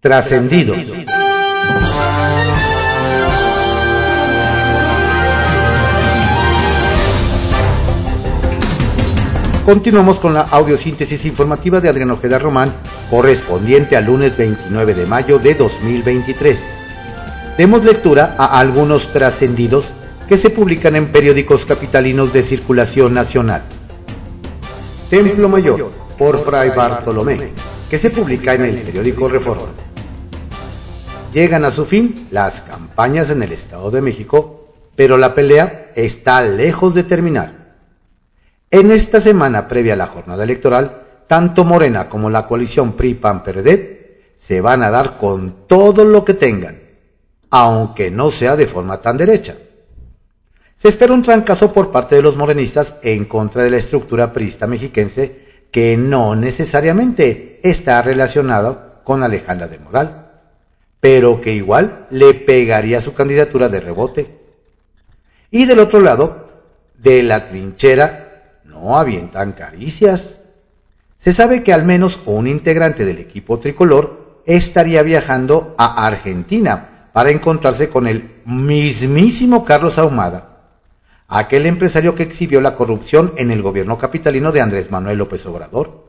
Trascendidos. Continuamos con la audiosíntesis informativa de Adrián Ojeda Román, correspondiente al lunes 29 de mayo de 2023. Demos lectura a algunos trascendidos que se publican en periódicos capitalinos de circulación nacional. Templo Mayor, por Fray Bartolomé, que se publica en el periódico Reforma. Llegan a su fin las campañas en el Estado de México, pero la pelea está lejos de terminar. En esta semana previa a la jornada electoral, tanto Morena como la coalición PRI-PAN-PRD se van a dar con todo lo que tengan, aunque no sea de forma tan derecha. Se espera un trancazo por parte de los morenistas en contra de la estructura priista mexiquense que no necesariamente está relacionado con Alejandra de Moral, pero que igual le pegaría su candidatura de rebote. Y del otro lado, de la trinchera no avientan caricias. Se sabe que al menos un integrante del equipo tricolor estaría viajando a Argentina para encontrarse con el mismísimo Carlos Ahumada, aquel empresario que exhibió la corrupción en el gobierno capitalino de Andrés Manuel López Obrador.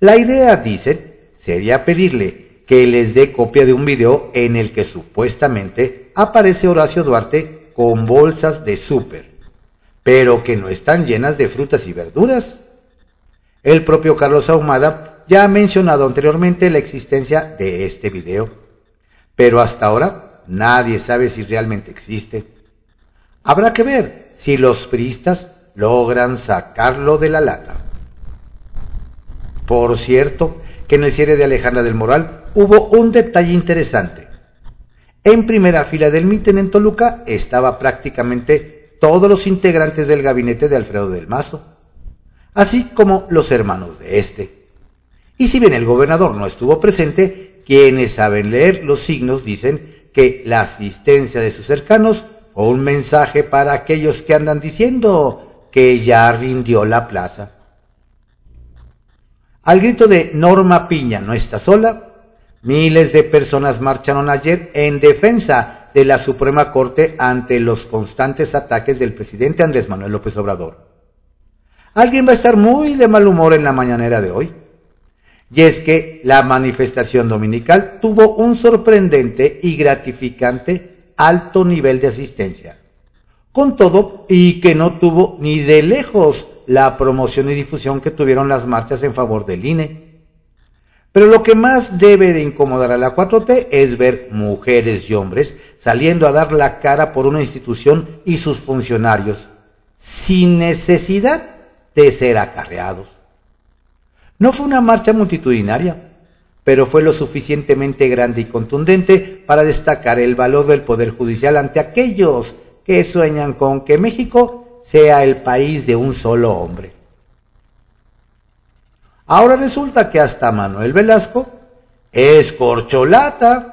La idea, dicen, sería pedirle que les dé copia de un video en el que supuestamente aparece Horacio Duarte con bolsas de súper pero que no están llenas de frutas y verduras. El propio Carlos Ahumada ya ha mencionado anteriormente la existencia de este video, pero hasta ahora nadie sabe si realmente existe. Habrá que ver si los priistas logran sacarlo de la lata. Por cierto, que en el cierre de Alejandra del Moral hubo un detalle interesante. En primera fila del mítén en Toluca estaba prácticamente todos los integrantes del gabinete de Alfredo del Mazo, así como los hermanos de este. Y si bien el gobernador no estuvo presente, quienes saben leer los signos dicen que la asistencia de sus cercanos fue un mensaje para aquellos que andan diciendo que ya rindió la plaza. Al grito de Norma Piña no está sola, miles de personas marcharon ayer en defensa de la Suprema Corte ante los constantes ataques del presidente Andrés Manuel López Obrador. Alguien va a estar muy de mal humor en la mañanera de hoy. Y es que la manifestación dominical tuvo un sorprendente y gratificante alto nivel de asistencia. Con todo, y que no tuvo ni de lejos la promoción y difusión que tuvieron las marchas en favor del INE pero lo que más debe de incomodar a la 4T es ver mujeres y hombres saliendo a dar la cara por una institución y sus funcionarios, sin necesidad de ser acarreados. No fue una marcha multitudinaria, pero fue lo suficientemente grande y contundente para destacar el valor del Poder Judicial ante aquellos que sueñan con que México sea el país de un solo hombre. Ahora resulta que hasta Manuel Velasco es corcholata.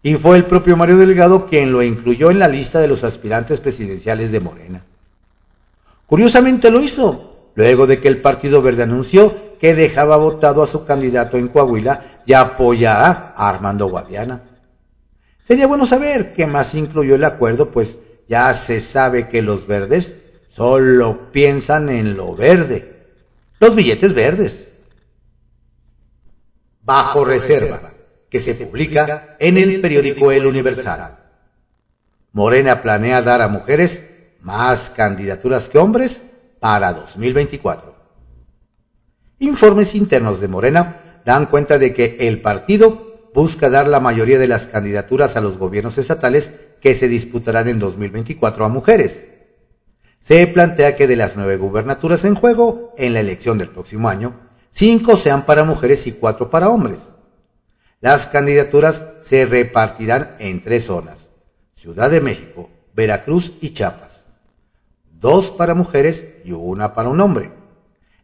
Y fue el propio Mario Delgado quien lo incluyó en la lista de los aspirantes presidenciales de Morena. Curiosamente lo hizo, luego de que el Partido Verde anunció que dejaba votado a su candidato en Coahuila y apoyará a Armando Guadiana. Sería bueno saber qué más incluyó el acuerdo, pues ya se sabe que los verdes solo piensan en lo verde, los billetes verdes bajo reserva, que se publica en el periódico El Universal. Morena planea dar a mujeres más candidaturas que hombres para 2024. Informes internos de Morena dan cuenta de que el partido busca dar la mayoría de las candidaturas a los gobiernos estatales que se disputarán en 2024 a mujeres. Se plantea que de las nueve gubernaturas en juego en la elección del próximo año, cinco sean para mujeres y cuatro para hombres. Las candidaturas se repartirán en tres zonas, Ciudad de México, Veracruz y Chiapas. Dos para mujeres y una para un hombre.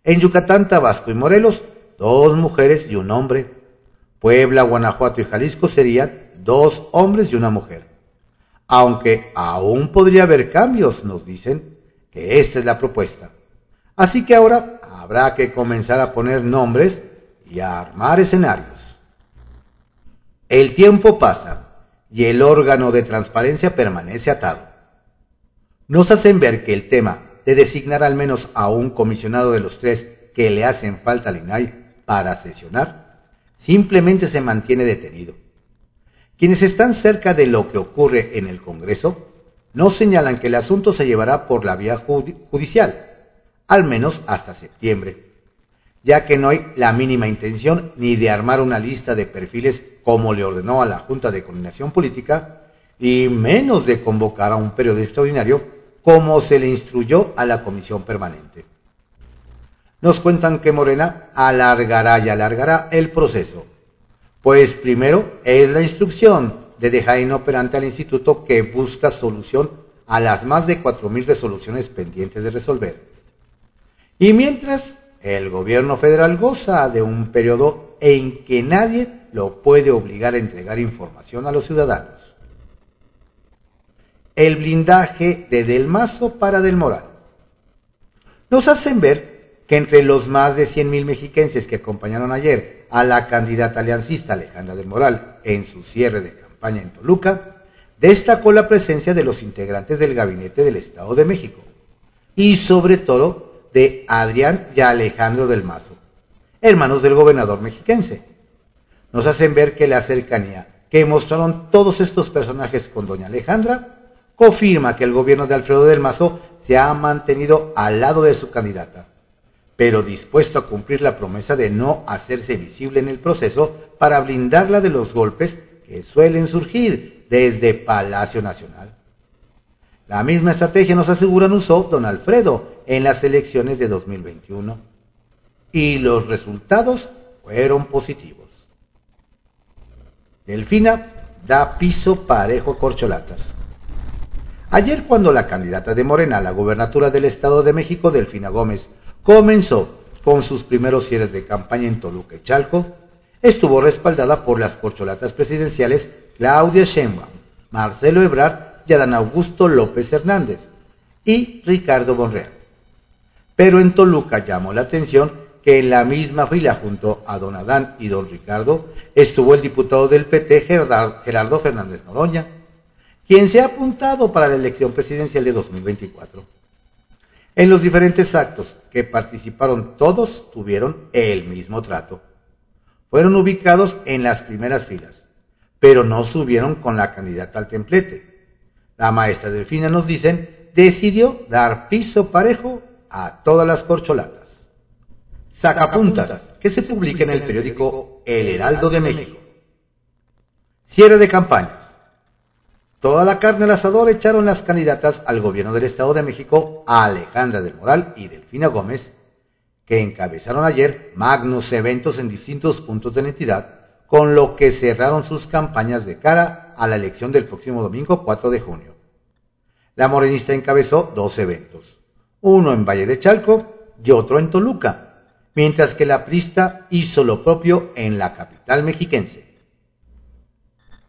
En Yucatán, Tabasco y Morelos, dos mujeres y un hombre. Puebla, Guanajuato y Jalisco serían dos hombres y una mujer. Aunque aún podría haber cambios, nos dicen que esta es la propuesta. Así que ahora habrá que comenzar a poner nombres y a armar escenarios. El tiempo pasa y el órgano de transparencia permanece atado. Nos hacen ver que el tema de designar al menos a un comisionado de los tres que le hacen falta al INAI para sesionar, simplemente se mantiene detenido. Quienes están cerca de lo que ocurre en el Congreso no señalan que el asunto se llevará por la vía judicial, al menos hasta septiembre, ya que no hay la mínima intención ni de armar una lista de perfiles como le ordenó a la Junta de Coordinación Política, y menos de convocar a un periodo extraordinario como se le instruyó a la comisión permanente. Nos cuentan que Morena alargará y alargará el proceso, pues primero es la instrucción de dejar inoperante al instituto que busca solución a las más de 4.000 resoluciones pendientes de resolver. Y mientras, el gobierno federal goza de un periodo en que nadie lo puede obligar a entregar información a los ciudadanos el blindaje de Del Mazo para Del Moral. Nos hacen ver que entre los más de 100.000 mexiquenses que acompañaron ayer a la candidata aliancista Alejandra del Moral en su cierre de campaña en Toluca, destacó la presencia de los integrantes del gabinete del Estado de México y sobre todo de Adrián y Alejandro del Mazo, hermanos del gobernador mexiquense. Nos hacen ver que la cercanía que mostraron todos estos personajes con doña Alejandra confirma que el gobierno de Alfredo del Mazo se ha mantenido al lado de su candidata, pero dispuesto a cumplir la promesa de no hacerse visible en el proceso para blindarla de los golpes que suelen surgir desde Palacio Nacional. La misma estrategia nos aseguran usó don Alfredo en las elecciones de 2021 y los resultados fueron positivos. Delfina da piso parejo a corcholatas. Ayer cuando la candidata de Morena a la gobernatura del Estado de México, Delfina Gómez, comenzó con sus primeros cierres de campaña en Toluca y Chalco, estuvo respaldada por las corcholatas presidenciales Claudia Sheinbaum, Marcelo Ebrard y Adán Augusto López Hernández y Ricardo Bonreal. Pero en Toluca llamó la atención que en la misma fila junto a don Adán y don Ricardo estuvo el diputado del PT Gerardo Fernández Noroña, quien se ha apuntado para la elección presidencial de 2024. En los diferentes actos que participaron todos tuvieron el mismo trato. Fueron ubicados en las primeras filas, pero no subieron con la candidata al templete. La maestra Delfina nos dicen decidió dar piso parejo a todas las corcholatas. Sacapuntas, que se publica en el periódico El Heraldo de México. Cierre de campañas. Toda la carne al asador echaron las candidatas al gobierno del Estado de México, Alejandra del Moral y Delfina Gómez, que encabezaron ayer magnos eventos en distintos puntos de la entidad, con lo que cerraron sus campañas de cara a la elección del próximo domingo 4 de junio. La morenista encabezó dos eventos, uno en Valle de Chalco y otro en Toluca, mientras que la prista hizo lo propio en la capital mexiquense.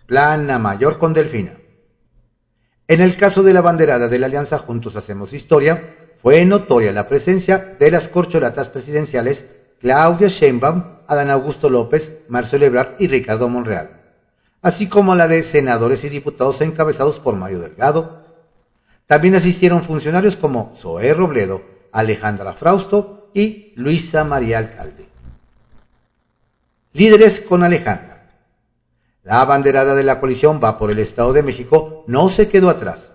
Plana Mayor con Delfina. En el caso de la banderada de la Alianza Juntos Hacemos Historia, fue notoria la presencia de las corcholatas presidenciales Claudia Sheinbaum, Adán Augusto López, Marcelo Ebrard y Ricardo Monreal, así como la de senadores y diputados encabezados por Mario Delgado. También asistieron funcionarios como Zoé Robledo, Alejandra Frausto y Luisa María Alcalde. Líderes con Alejandra. La banderada de la coalición va por el Estado de México no se quedó atrás.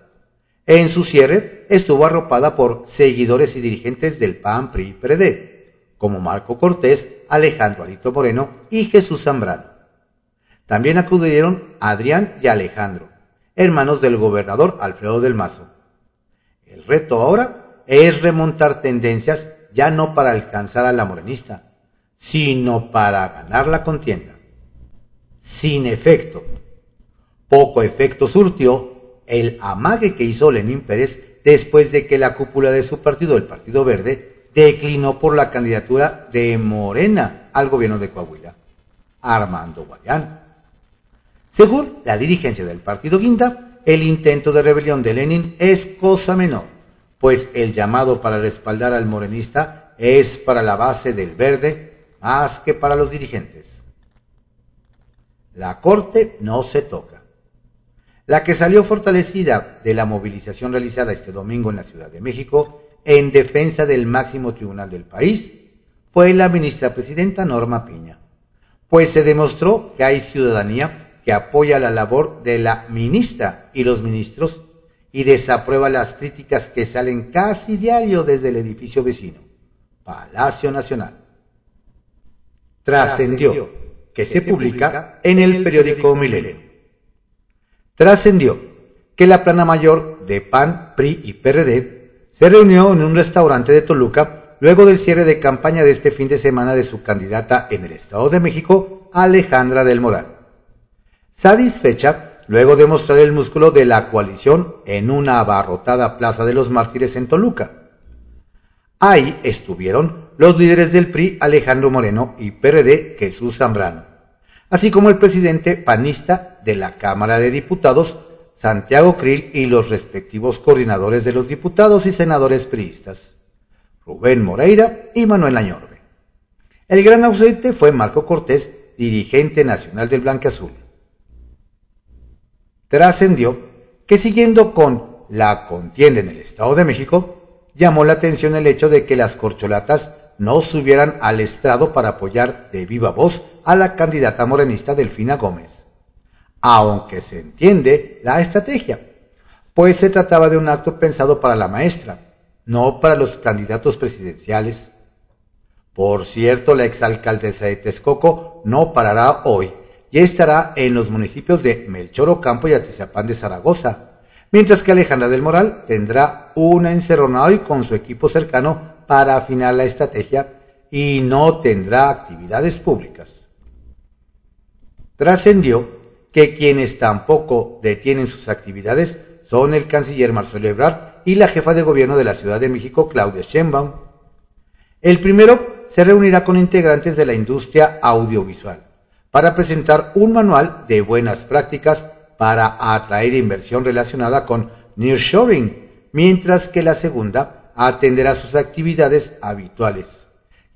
En su cierre estuvo arropada por seguidores y dirigentes del PAN, PRI, PRD, como Marco Cortés, Alejandro Alito Moreno y Jesús Zambrano. También acudieron Adrián y Alejandro, hermanos del gobernador Alfredo del Mazo. El reto ahora es remontar tendencias ya no para alcanzar a la morenista, sino para ganar la contienda sin efecto. Poco efecto surtió el amague que hizo Lenín Pérez después de que la cúpula de su partido, el Partido Verde, declinó por la candidatura de Morena al gobierno de Coahuila, Armando Guayán. Según la dirigencia del partido Guinda, el intento de rebelión de Lenin es cosa menor, pues el llamado para respaldar al morenista es para la base del verde más que para los dirigentes. La Corte no se toca. La que salió fortalecida de la movilización realizada este domingo en la Ciudad de México en defensa del máximo tribunal del país fue la ministra presidenta Norma Piña, pues se demostró que hay ciudadanía que apoya la labor de la ministra y los ministros y desaprueba las críticas que salen casi diario desde el edificio vecino, Palacio Nacional. Trascendió que se publica en el periódico Milenio. Trascendió que la plana mayor de PAN, PRI y PRD se reunió en un restaurante de Toluca luego del cierre de campaña de este fin de semana de su candidata en el Estado de México, Alejandra del Moral. Satisfecha luego de mostrar el músculo de la coalición en una abarrotada Plaza de los Mártires en Toluca. Ahí estuvieron los líderes del PRI Alejandro Moreno y PRD Jesús Zambrano, así como el presidente panista de la Cámara de Diputados Santiago Krill y los respectivos coordinadores de los diputados y senadores priistas, Rubén Moreira y Manuel Añorbe. El gran ausente fue Marco Cortés, dirigente nacional del Azul trascendió que siguiendo con la contienda en el Estado de México, llamó la atención el hecho de que las corcholatas no subieran al estrado para apoyar de viva voz a la candidata morenista Delfina Gómez. Aunque se entiende la estrategia, pues se trataba de un acto pensado para la maestra, no para los candidatos presidenciales. Por cierto, la exalcaldesa de Texcoco no parará hoy ya estará en los municipios de Melchor Ocampo y Atizapán de Zaragoza, mientras que Alejandra del Moral tendrá una encerronada hoy con su equipo cercano para afinar la estrategia y no tendrá actividades públicas. Trascendió que quienes tampoco detienen sus actividades son el canciller Marcelo Ebrard y la jefa de gobierno de la Ciudad de México, Claudia Sheinbaum. El primero se reunirá con integrantes de la industria audiovisual para presentar un manual de buenas prácticas para atraer inversión relacionada con nearshoring, mientras que la segunda atenderá sus actividades habituales.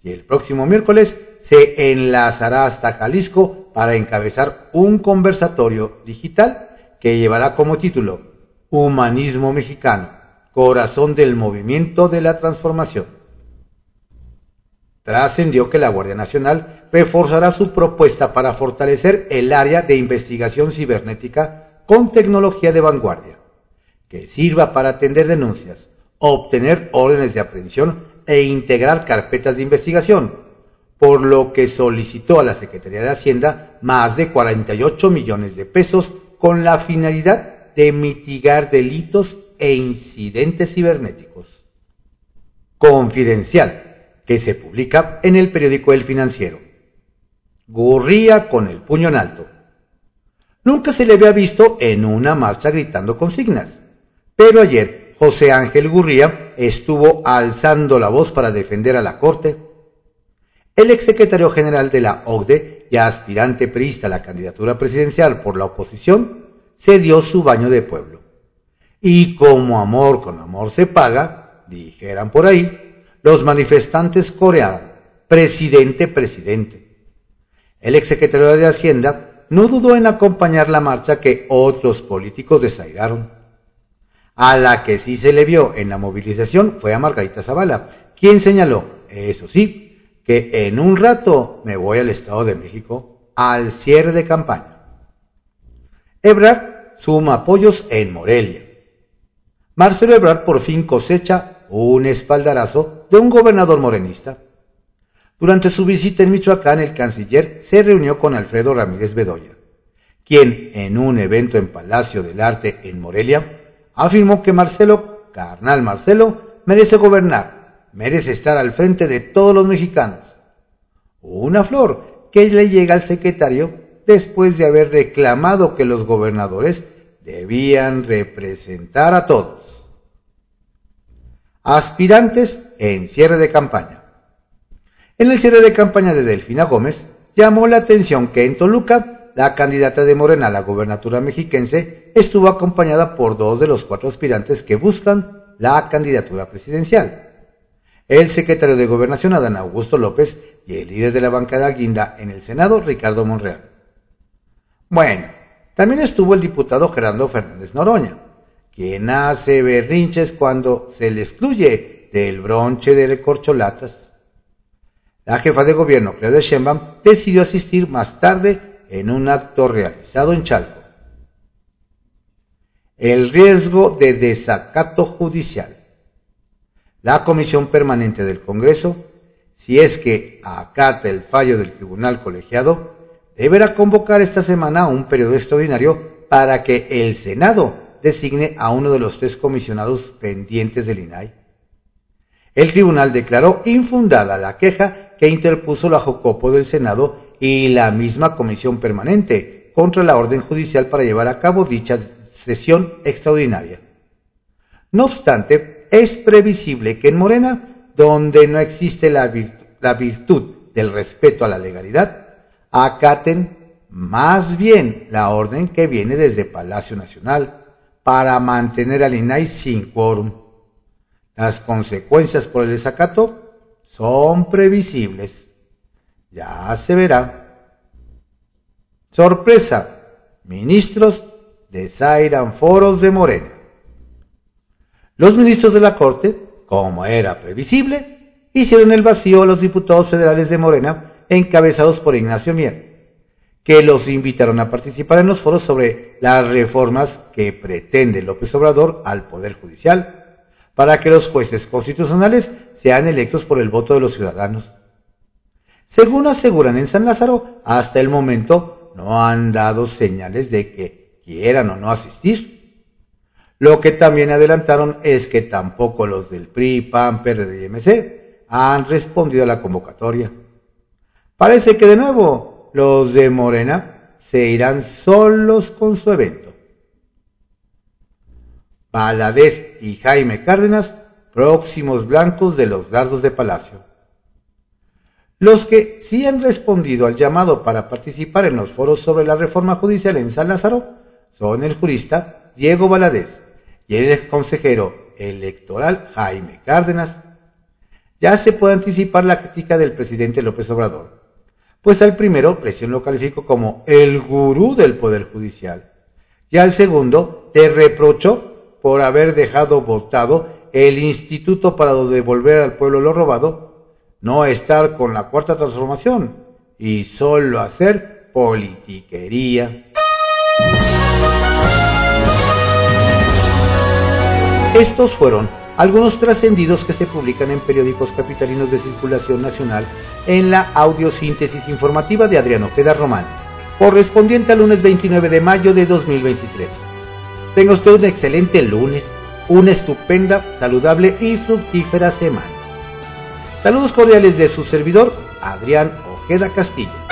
Y el próximo miércoles se enlazará hasta Jalisco para encabezar un conversatorio digital que llevará como título Humanismo Mexicano, corazón del movimiento de la transformación. Trascendió que la Guardia Nacional reforzará su propuesta para fortalecer el área de investigación cibernética con tecnología de vanguardia, que sirva para atender denuncias, obtener órdenes de aprehensión e integrar carpetas de investigación, por lo que solicitó a la Secretaría de Hacienda más de 48 millones de pesos con la finalidad de mitigar delitos e incidentes cibernéticos. Confidencial, que se publica en el periódico El Financiero. Gurría con el puño en alto. Nunca se le había visto en una marcha gritando consignas, pero ayer José Ángel Gurría estuvo alzando la voz para defender a la Corte. El exsecretario general de la OCDE y aspirante priista a la candidatura presidencial por la oposición se dio su baño de pueblo. Y como amor con amor se paga, dijeran por ahí, los manifestantes coreaban, presidente, presidente. El exsecretario de Hacienda no dudó en acompañar la marcha que otros políticos desairaron. A la que sí se le vio en la movilización fue a Margarita Zavala, quien señaló, eso sí, que en un rato me voy al Estado de México al cierre de campaña. Ebrard suma apoyos en Morelia. Marcelo Ebrard por fin cosecha un espaldarazo de un gobernador morenista. Durante su visita en Michoacán, el canciller se reunió con Alfredo Ramírez Bedoya, quien en un evento en Palacio del Arte en Morelia afirmó que Marcelo, carnal Marcelo, merece gobernar, merece estar al frente de todos los mexicanos. Una flor que le llega al secretario después de haber reclamado que los gobernadores debían representar a todos. Aspirantes en cierre de campaña. En el cierre de campaña de Delfina Gómez, llamó la atención que en Toluca, la candidata de Morena a la gobernatura mexiquense estuvo acompañada por dos de los cuatro aspirantes que buscan la candidatura presidencial. El secretario de Gobernación, Adán Augusto López, y el líder de la bancada guinda en el Senado, Ricardo Monreal. Bueno, también estuvo el diputado Gerardo Fernández Noroña, quien hace berrinches cuando se le excluye del bronche de recorcholatas. La jefa de gobierno, Claudia Sheinbaum, decidió asistir más tarde en un acto realizado en Chalco. El riesgo de desacato judicial. La Comisión Permanente del Congreso, si es que acata el fallo del Tribunal Colegiado, deberá convocar esta semana un periodo extraordinario para que el Senado designe a uno de los tres comisionados pendientes del INAI. El tribunal declaró infundada la queja que interpuso la Jocopo del Senado y la misma comisión permanente contra la orden judicial para llevar a cabo dicha sesión extraordinaria. No obstante, es previsible que en Morena, donde no existe la virtud, del respeto a la legalidad, acaten más bien la orden que viene desde Palacio Nacional para mantener al INAI sin quórum. Las consecuencias por el desacato son previsibles. Ya se verá. Sorpresa. Ministros desairan foros de Morena. Los ministros de la Corte, como era previsible, hicieron el vacío a los diputados federales de Morena encabezados por Ignacio Mier, que los invitaron a participar en los foros sobre las reformas que pretende López Obrador al Poder Judicial, para que los jueces constitucionales sean electos por el voto de los ciudadanos. Según aseguran en San Lázaro, hasta el momento no han dado señales de que quieran o no asistir. Lo que también adelantaron es que tampoco los del PRI, PAN, PRD y MC han respondido a la convocatoria. Parece que de nuevo los de Morena se irán solos con su evento. Valadez y Jaime Cárdenas, próximos blancos de los dardos de Palacio. Los que sí han respondido al llamado para participar en los foros sobre la reforma judicial en San Lázaro son el jurista Diego Valadez y el ex consejero electoral Jaime Cárdenas. Ya se puede anticipar la crítica del presidente López Obrador pues al primero Presión lo calificó como el gurú del Poder Judicial y al segundo le reprochó por haber dejado votado el Instituto para devolver al pueblo lo robado, no estar con la cuarta transformación y solo hacer politiquería. Estos fueron algunos trascendidos que se publican en periódicos capitalinos de circulación nacional en la audiosíntesis informativa de Adriano Ojeda Román, correspondiente al lunes 29 de mayo de 2023. Tenga usted un excelente lunes, una estupenda, saludable y fructífera semana. Saludos cordiales de su servidor, Adrián Ojeda Castillo.